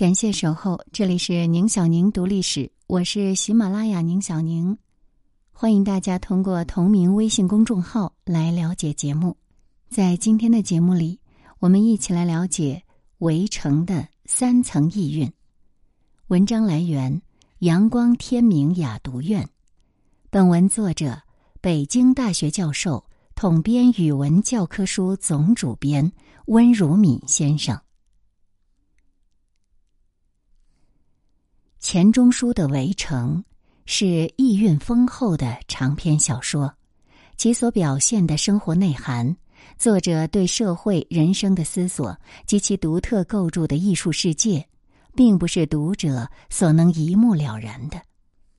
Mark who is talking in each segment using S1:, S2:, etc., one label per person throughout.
S1: 感谢守候，这里是宁小宁读历史，我是喜马拉雅宁小宁，欢迎大家通过同名微信公众号来了解节目。在今天的节目里，我们一起来了解《围城》的三层意蕴。文章来源：阳光天明雅读院，本文作者：北京大学教授、统编语文教科书总主编温如敏先生。钱钟书的《围城》是意蕴丰厚的长篇小说，其所表现的生活内涵、作者对社会人生的思索及其独特构筑的艺术世界，并不是读者所能一目了然的，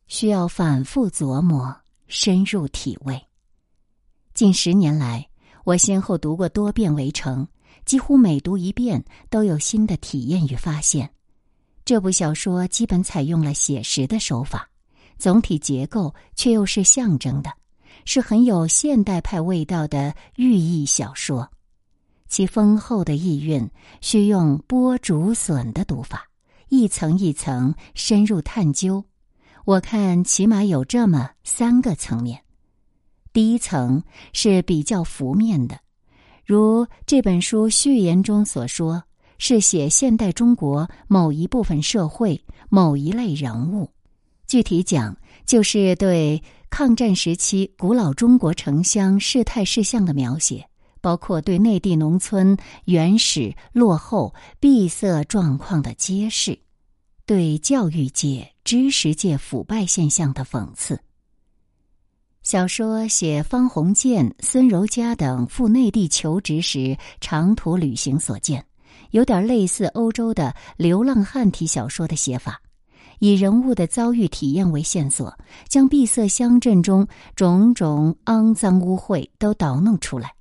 S1: 需要反复琢磨、深入体味。近十年来，我先后读过多遍《围城》，几乎每读一遍都有新的体验与发现。这部小说基本采用了写实的手法，总体结构却又是象征的，是很有现代派味道的寓意小说。其丰厚的意蕴需用剥竹笋的读法，一层一层深入探究。我看起码有这么三个层面：第一层是比较浮面的，如这本书序言中所说。是写现代中国某一部分社会某一类人物，具体讲就是对抗战时期古老中国城乡事态事项的描写，包括对内地农村原始落后闭塞状况的揭示，对教育界知识界腐败现象的讽刺。小说写方鸿渐、孙柔嘉等赴内地求职时长途旅行所见。有点类似欧洲的流浪汉体小说的写法，以人物的遭遇体验为线索，将闭塞乡镇中种种肮脏污秽都捣弄出来。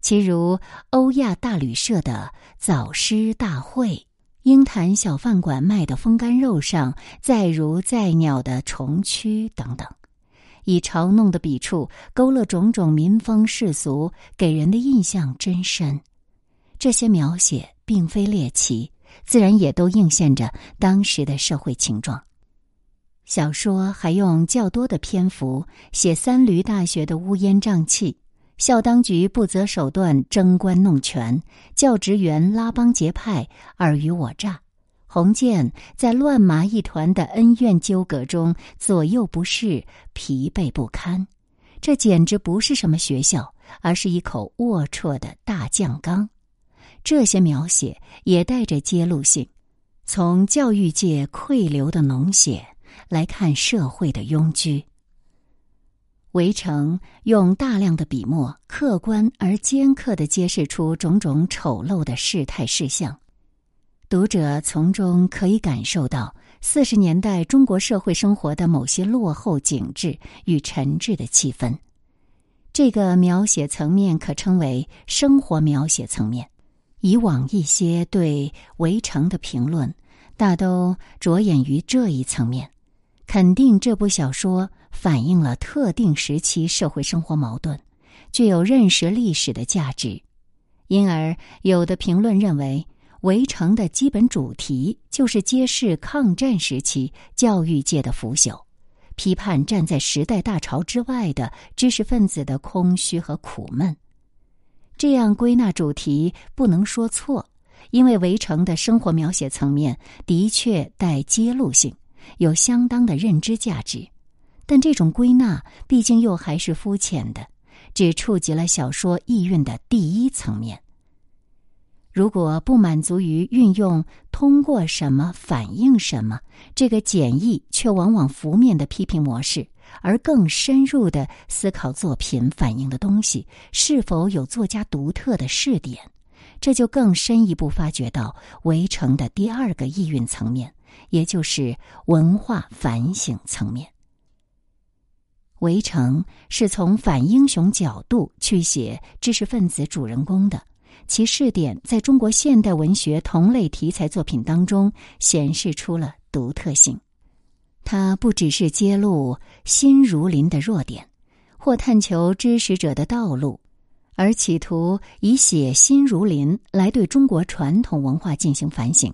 S1: 其如欧亚大旅社的早诗大会，鹰潭小饭馆卖的风干肉上载如载鸟的虫蛆等等，以嘲弄的笔触勾勒种种民风世俗，给人的印象真深。这些描写。并非猎奇，自然也都映现着当时的社会情状。小说还用较多的篇幅写三闾大学的乌烟瘴气，校当局不择手段争官弄权，教职员拉帮结派尔虞我诈，洪建在乱麻一团的恩怨纠葛中左右不适，疲惫不堪。这简直不是什么学校，而是一口龌龊的大酱缸。这些描写也带着揭露性，从教育界溃流的脓血来看社会的庸居。围城用大量的笔墨，客观而尖刻的揭示出种种丑陋的事态事项，读者从中可以感受到四十年代中国社会生活的某些落后景致与沉滞的气氛。这个描写层面可称为生活描写层面。以往一些对《围城》的评论，大都着眼于这一层面，肯定这部小说反映了特定时期社会生活矛盾，具有认识历史的价值。因而，有的评论认为，《围城》的基本主题就是揭示抗战时期教育界的腐朽，批判站在时代大潮之外的知识分子的空虚和苦闷。这样归纳主题不能说错，因为《围城》的生活描写层面的确带揭露性，有相当的认知价值。但这种归纳毕竟又还是肤浅的，只触及了小说意蕴的第一层面。如果不满足于运用“通过什么反映什么”这个简易却往往浮面的批评模式，而更深入的思考作品反映的东西是否有作家独特的视点，这就更深一步发掘到《围城》的第二个意蕴层面，也就是文化反省层面。《围城》是从反英雄角度去写知识分子主人公的。其试点在中国现代文学同类题材作品当中显示出了独特性。它不只是揭露新儒林的弱点，或探求知识者的道路，而企图以写新儒林来对中国传统文化进行反省。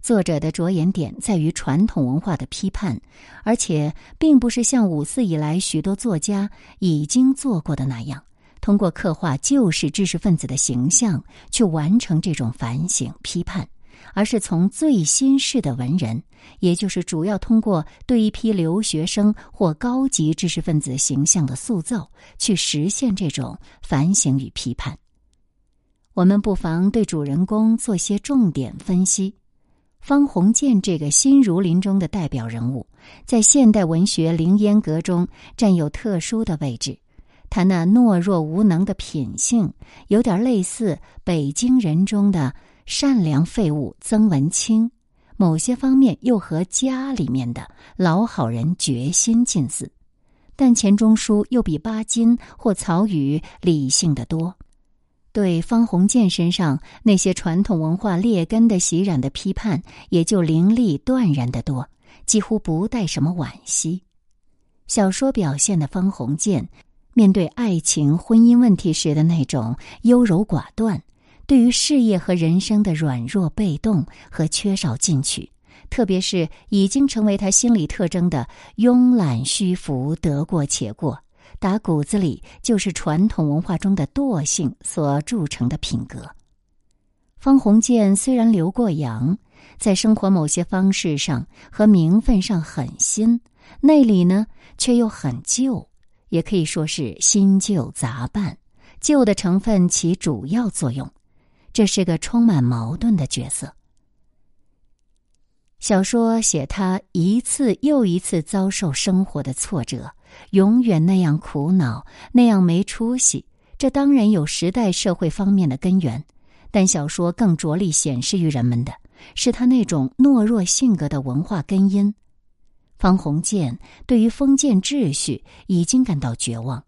S1: 作者的着眼点在于传统文化的批判，而且并不是像五四以来许多作家已经做过的那样，通过刻画旧式知识分子的形象去完成这种反省批判，而是从最新式的文人，也就是主要通过对一批留学生或高级知识分子形象的塑造，去实现这种反省与批判。我们不妨对主人公做些重点分析。方鸿渐这个新儒林中的代表人物，在现代文学凌烟阁中占有特殊的位置。他那懦弱无能的品性，有点类似北京人中的善良废物曾文清；某些方面又和家里面的老好人决心近似。但钱钟书又比巴金或曹禺理性的多。对方鸿渐身上那些传统文化劣根的袭染的批判，也就凌厉断然的多，几乎不带什么惋惜。小说表现的方鸿渐面对爱情、婚姻问题时的那种优柔寡断，对于事业和人生的软弱被动和缺少进取，特别是已经成为他心理特征的慵懒虚浮、得过且过。打骨子里就是传统文化中的惰性所铸成的品格。方鸿渐虽然留过洋，在生活某些方式上和名分上很新，内里呢却又很旧，也可以说是新旧杂拌，旧的成分起主要作用。这是个充满矛盾的角色。小说写他一次又一次遭受生活的挫折。永远那样苦恼，那样没出息，这当然有时代社会方面的根源，但小说更着力显示于人们的是他那种懦弱性格的文化根因。方鸿渐对于封建秩序已经感到绝望，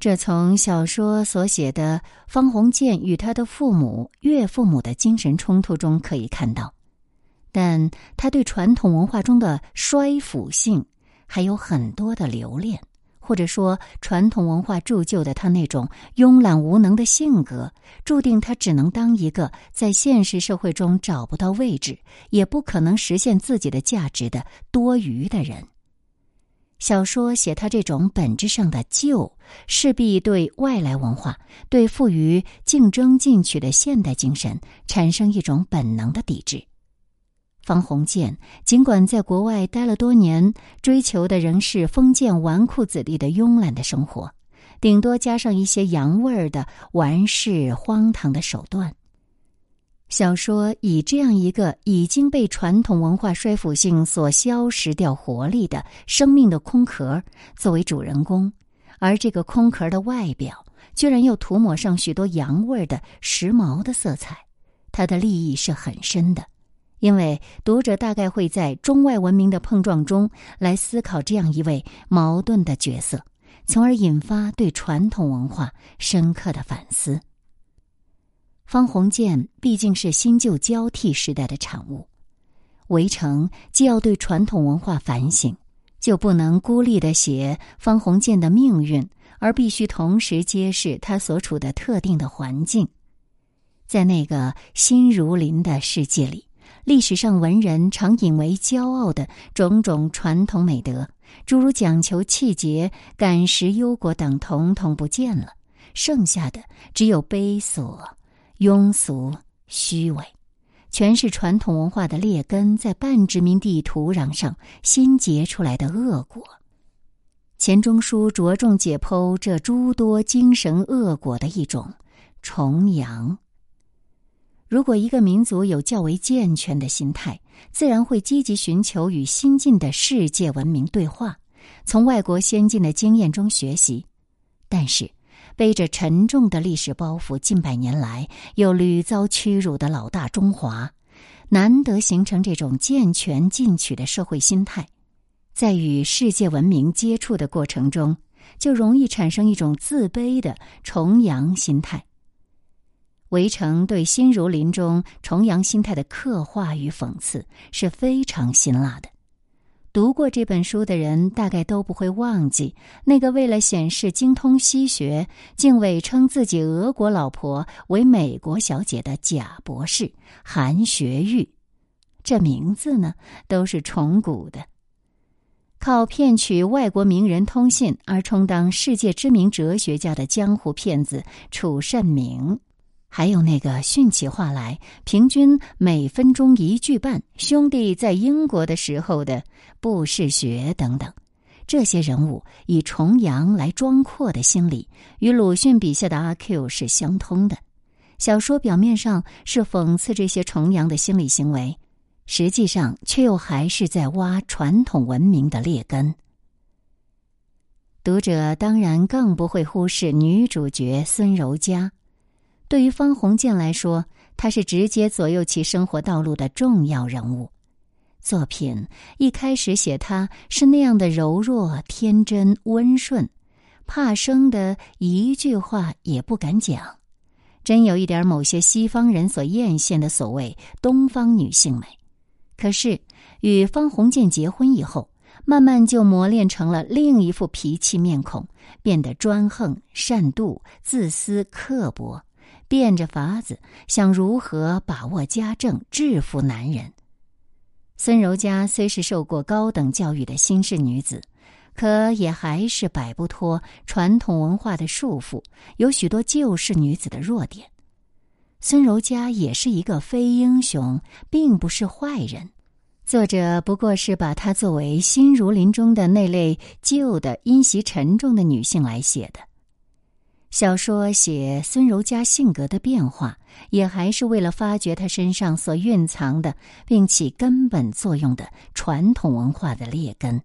S1: 这从小说所写的方鸿渐与他的父母、岳父母的精神冲突中可以看到，但他对传统文化中的衰腐性。还有很多的留恋，或者说传统文化铸就的他那种慵懒无能的性格，注定他只能当一个在现实社会中找不到位置，也不可能实现自己的价值的多余的人。小说写他这种本质上的旧，势必对外来文化、对富于竞争进取的现代精神产生一种本能的抵制。方鸿渐尽管在国外待了多年，追求的仍是封建纨绔子弟的慵懒的生活，顶多加上一些洋味儿的玩世荒唐的手段。小说以这样一个已经被传统文化衰腐性所消蚀掉活力的生命的空壳作为主人公，而这个空壳的外表居然又涂抹上许多洋味的时髦的色彩，它的立意是很深的。因为读者大概会在中外文明的碰撞中来思考这样一位矛盾的角色，从而引发对传统文化深刻的反思。方鸿渐毕竟是新旧交替时代的产物，围城既要对传统文化反省，就不能孤立的写方鸿渐的命运，而必须同时揭示他所处的特定的环境，在那个新如林的世界里。历史上文人常引为骄傲的种种传统美德，诸如讲求气节、感时忧国等，统统不见了。剩下的只有卑琐、庸俗、虚伪，全是传统文化的劣根在半殖民地土壤上新结出来的恶果。钱钟书着重解剖这诸多精神恶果的一种重阳。如果一个民族有较为健全的心态，自然会积极寻求与新进的世界文明对话，从外国先进的经验中学习。但是，背着沉重的历史包袱，近百年来又屡遭屈辱的老大中华，难得形成这种健全进取的社会心态，在与世界文明接触的过程中，就容易产生一种自卑的崇洋心态。围城对新儒林中重阳心态的刻画与讽刺是非常辛辣的。读过这本书的人，大概都不会忘记那个为了显示精通西学，竟伪称自己俄国老婆为美国小姐的假博士韩学玉。这名字呢都是重古的。靠骗取外国名人通信而充当世界知名哲学家的江湖骗子楚慎明，还有那个训起话来平均每分钟一句半兄弟在英国的时候的布士学等等，这些人物以重阳来装阔的心理，与鲁迅笔下的阿 Q 是相通的。小说表面上是讽刺这些重阳的心理行为。实际上，却又还是在挖传统文明的劣根。读者当然更不会忽视女主角孙柔嘉。对于方鸿渐来说，他是直接左右其生活道路的重要人物。作品一开始写他是那样的柔弱、天真、温顺，怕生的一句话也不敢讲，真有一点某些西方人所艳羡的所谓东方女性美。可是，与方鸿渐结婚以后，慢慢就磨练成了另一副脾气面孔，变得专横、善妒、自私、刻薄，变着法子想如何把握家政、制服男人。孙柔嘉虽是受过高等教育的新式女子，可也还是摆不脱传统文化的束缚，有许多旧式女子的弱点。孙柔嘉也是一个非英雄，并不是坏人。作者不过是把她作为新儒林中的那类旧的、阴习沉重的女性来写的。小说写孙柔嘉性格的变化，也还是为了发掘她身上所蕴藏的并起根本作用的传统文化的劣根。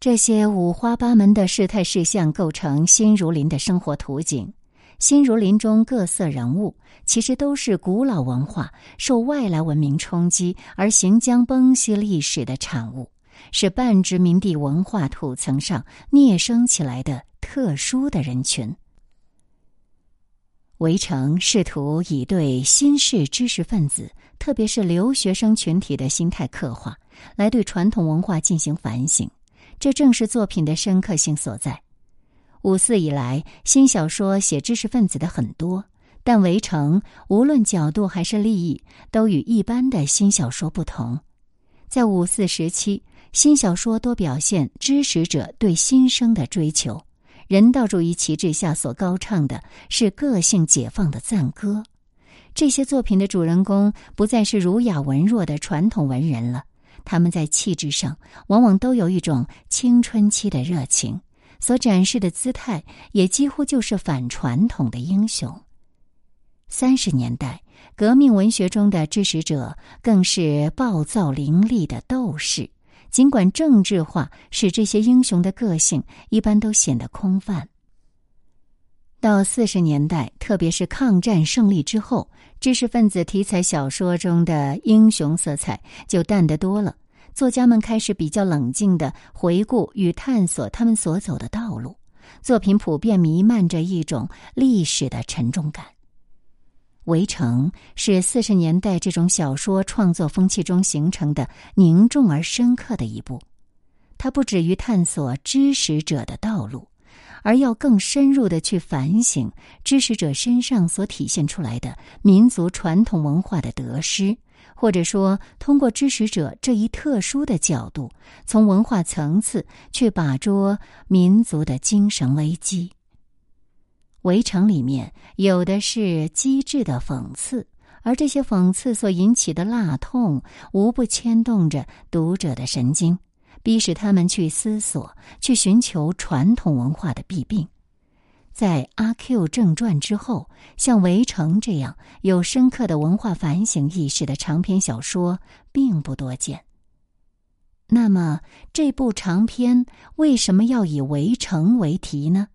S1: 这些五花八门的事态事项构成新儒林的生活图景。新儒林中各色人物，其实都是古老文化受外来文明冲击而行将崩析历史的产物，是半殖民地文化土层上孽生起来的特殊的人群。围城试图以对新式知识分子，特别是留学生群体的心态刻画，来对传统文化进行反省，这正是作品的深刻性所在。五四以来，新小说写知识分子的很多，但《围城》无论角度还是立意，都与一般的新小说不同。在五四时期，新小说多表现知识者对新生的追求，人道主义旗帜下所高唱的是个性解放的赞歌。这些作品的主人公不再是儒雅文弱的传统文人了，他们在气质上往往都有一种青春期的热情。所展示的姿态也几乎就是反传统的英雄。三十年代革命文学中的支持者更是暴躁凌厉的斗士，尽管政治化使这些英雄的个性一般都显得空泛。到四十年代，特别是抗战胜利之后，知识分子题材小说中的英雄色彩就淡得多了。作家们开始比较冷静的回顾与探索他们所走的道路，作品普遍弥漫着一种历史的沉重感。《围城》是四十年代这种小说创作风气中形成的凝重而深刻的一步，它不止于探索知识者的道路，而要更深入的去反省知识者身上所体现出来的民族传统文化的得失。或者说，通过知识者这一特殊的角度，从文化层次去把捉民族的精神危机。围城里面有的是机智的讽刺，而这些讽刺所引起的辣痛，无不牵动着读者的神经，逼使他们去思索，去寻求传统文化的弊病。在《阿 Q 正传》之后，像《围城》这样有深刻的文化反省意识的长篇小说并不多见。那么，这部长篇为什么要以《围城》为题呢？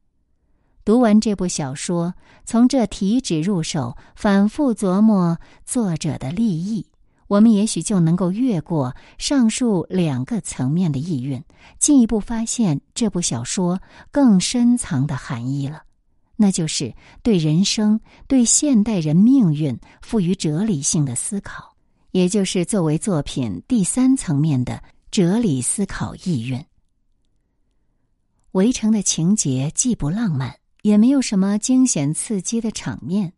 S1: 读完这部小说，从这题旨入手，反复琢磨作者的立意，我们也许就能够越过上述两个层面的意蕴，进一步发现这部小说更深藏的含义了。那就是对人生、对现代人命运赋予哲理性的思考，也就是作为作品第三层面的哲理思考意蕴。围城的情节既不浪漫，也没有什么惊险刺激的场面，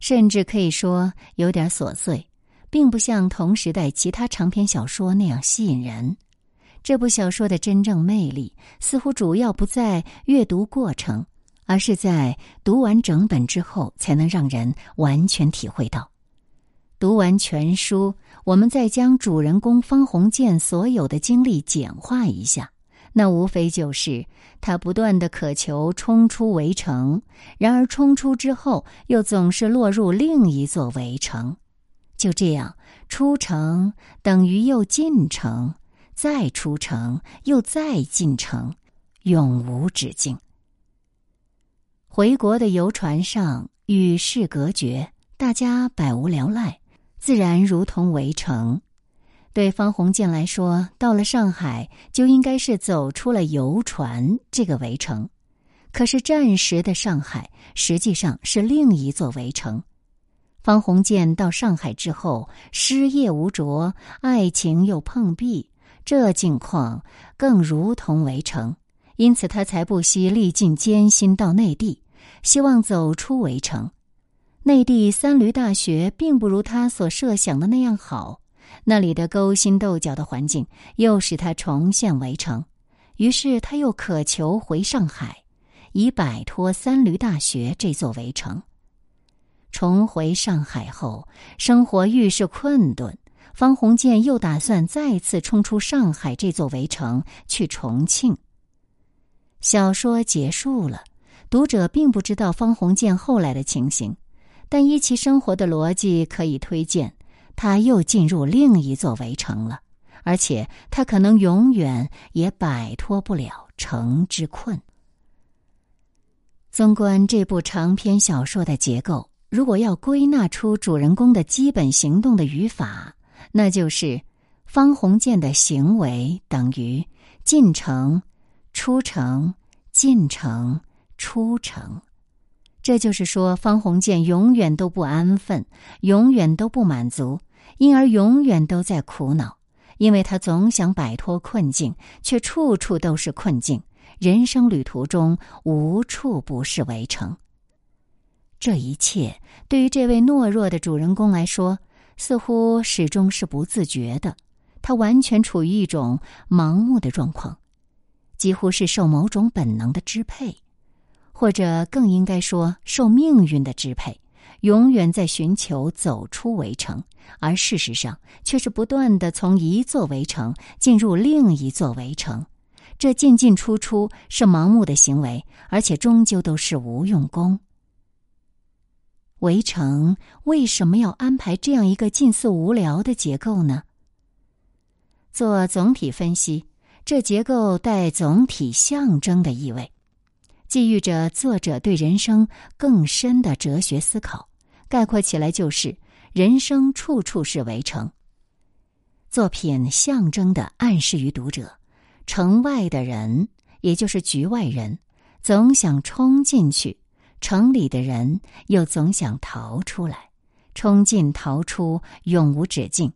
S1: 甚至可以说有点琐碎，并不像同时代其他长篇小说那样吸引人。这部小说的真正魅力，似乎主要不在阅读过程，而是在读完整本之后，才能让人完全体会到。读完全书，我们再将主人公方鸿渐所有的经历简化一下，那无非就是他不断的渴求冲出围城，然而冲出之后，又总是落入另一座围城。就这样，出城等于又进城。再出城，又再进城，永无止境。回国的游船上与世隔绝，大家百无聊赖，自然如同围城。对方鸿渐来说，到了上海就应该是走出了游船这个围城。可是暂时的上海实际上是另一座围城。方鸿渐到上海之后，失业无着，爱情又碰壁。这境况更如同围城，因此他才不惜历尽艰辛到内地，希望走出围城。内地三驴大学并不如他所设想的那样好，那里的勾心斗角的环境又使他重现围城。于是他又渴求回上海，以摆脱三驴大学这座围城。重回上海后，生活愈是困顿。方鸿渐又打算再次冲出上海这座围城，去重庆。小说结束了，读者并不知道方鸿渐后来的情形，但依其生活的逻辑，可以推荐他又进入另一座围城了，而且他可能永远也摆脱不了城之困。纵观这部长篇小说的结构，如果要归纳出主人公的基本行动的语法。那就是方鸿渐的行为等于进城、出城、进城、出城。这就是说，方鸿渐永远都不安分，永远都不满足，因而永远都在苦恼，因为他总想摆脱困境，却处处都是困境。人生旅途中无处不是围城。这一切对于这位懦弱的主人公来说。似乎始终是不自觉的，他完全处于一种盲目的状况，几乎是受某种本能的支配，或者更应该说受命运的支配，永远在寻求走出围城，而事实上却是不断的从一座围城进入另一座围城，这进进出出是盲目的行为，而且终究都是无用功。围城为什么要安排这样一个近似无聊的结构呢？做总体分析，这结构带总体象征的意味，寄寓着作者对人生更深的哲学思考。概括起来就是：人生处处是围城。作品象征的暗示于读者，城外的人，也就是局外人，总想冲进去。城里的人又总想逃出来，冲进逃出永无止境。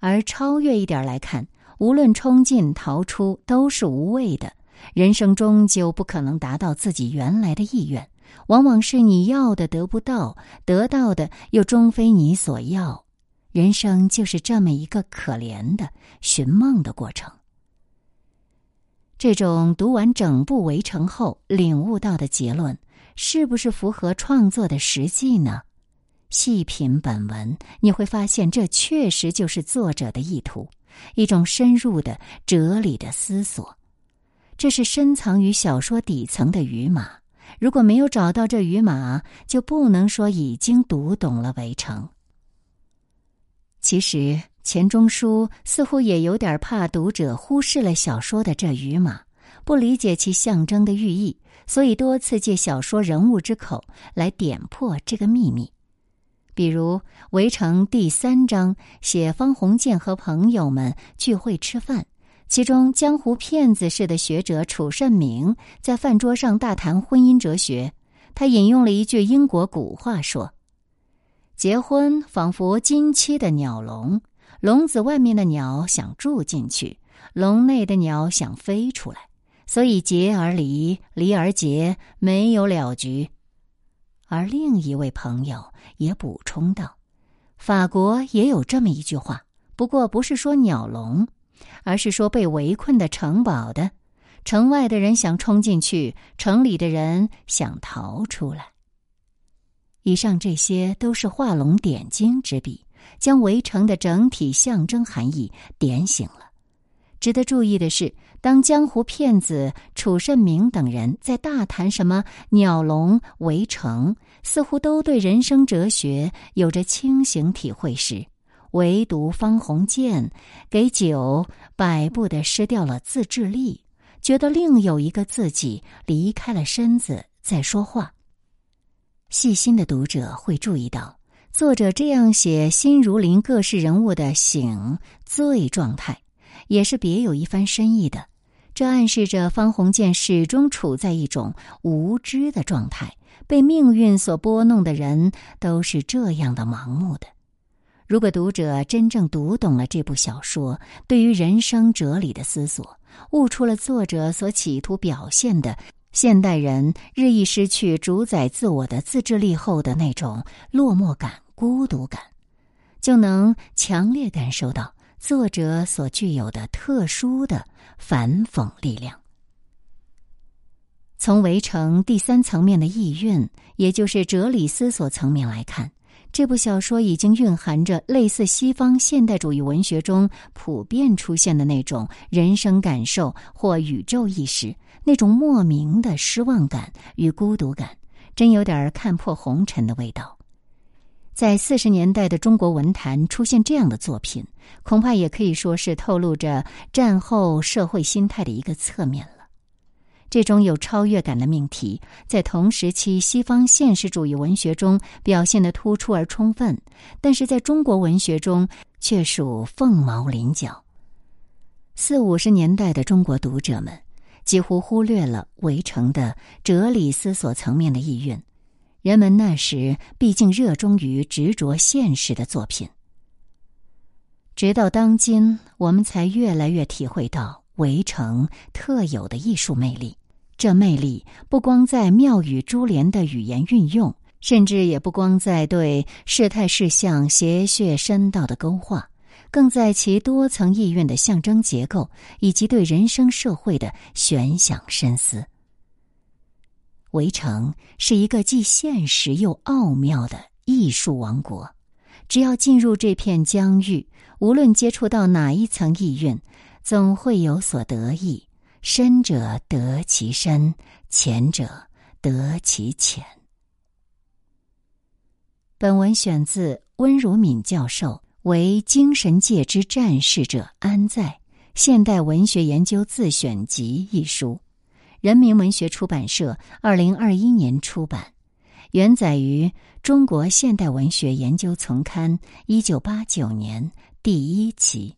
S1: 而超越一点来看，无论冲进逃出都是无谓的。人生终究不可能达到自己原来的意愿，往往是你要的得不到，得到的又终非你所要。人生就是这么一个可怜的寻梦的过程。这种读完整部《围城》后领悟到的结论。是不是符合创作的实际呢？细品本文，你会发现这确实就是作者的意图，一种深入的哲理的思索。这是深藏于小说底层的语码。如果没有找到这语码，就不能说已经读懂了《围城》。其实钱钟书似乎也有点怕读者忽视了小说的这语码，不理解其象征的寓意。所以多次借小说人物之口来点破这个秘密，比如《围城》第三章写方鸿渐和朋友们聚会吃饭，其中江湖骗子式的学者楚慎明在饭桌上大谈婚姻哲学，他引用了一句英国古话说：“结婚仿佛金漆的鸟笼，笼子外面的鸟想住进去，笼内的鸟想飞出来。”所以结而离，离而结，没有了局。而另一位朋友也补充道：“法国也有这么一句话，不过不是说鸟笼，而是说被围困的城堡的。城外的人想冲进去，城里的人想逃出来。以上这些都是画龙点睛之笔，将围城的整体象征含义点醒了。值得注意的是，当江湖骗子楚慎明等人在大谈什么鸟笼围城，似乎都对人生哲学有着清醒体会时，唯独方鸿渐给酒摆布的失掉了自制力。觉得另有一个自己离开了身子在说话。细心的读者会注意到，作者这样写心如林各式人物的醒醉状态，也是别有一番深意的。这暗示着方鸿渐始终处在一种无知的状态，被命运所拨弄的人都是这样的盲目的。如果读者真正读懂了这部小说，对于人生哲理的思索。悟出了作者所企图表现的现代人日益失去主宰自我的自制力后的那种落寞感、孤独感，就能强烈感受到作者所具有的特殊的反讽力量。从围城第三层面的意蕴，也就是哲理思索层面来看。这部小说已经蕴含着类似西方现代主义文学中普遍出现的那种人生感受或宇宙意识，那种莫名的失望感与孤独感，真有点看破红尘的味道。在四十年代的中国文坛出现这样的作品，恐怕也可以说是透露着战后社会心态的一个侧面了。这种有超越感的命题，在同时期西方现实主义文学中表现的突出而充分，但是在中国文学中却属凤毛麟角。四五十年代的中国读者们几乎忽略了《围城》的哲理思索层面的意蕴，人们那时毕竟热衷于执着现实的作品。直到当今，我们才越来越体会到《围城》特有的艺术魅力。这魅力不光在妙语珠联的语言运用，甚至也不光在对事态事项谐谑深道的勾画，更在其多层意蕴的象征结构以及对人生社会的悬想深思。围城是一个既现实又奥妙的艺术王国，只要进入这片疆域，无论接触到哪一层意蕴，总会有所得益。深者得其深，浅者得其浅。本文选自温如敏教授《为精神界之战士者安在？现代文学研究自选集》一书，人民文学出版社二零二一年出版，原载于《中国现代文学研究丛刊》一九八九年第一期。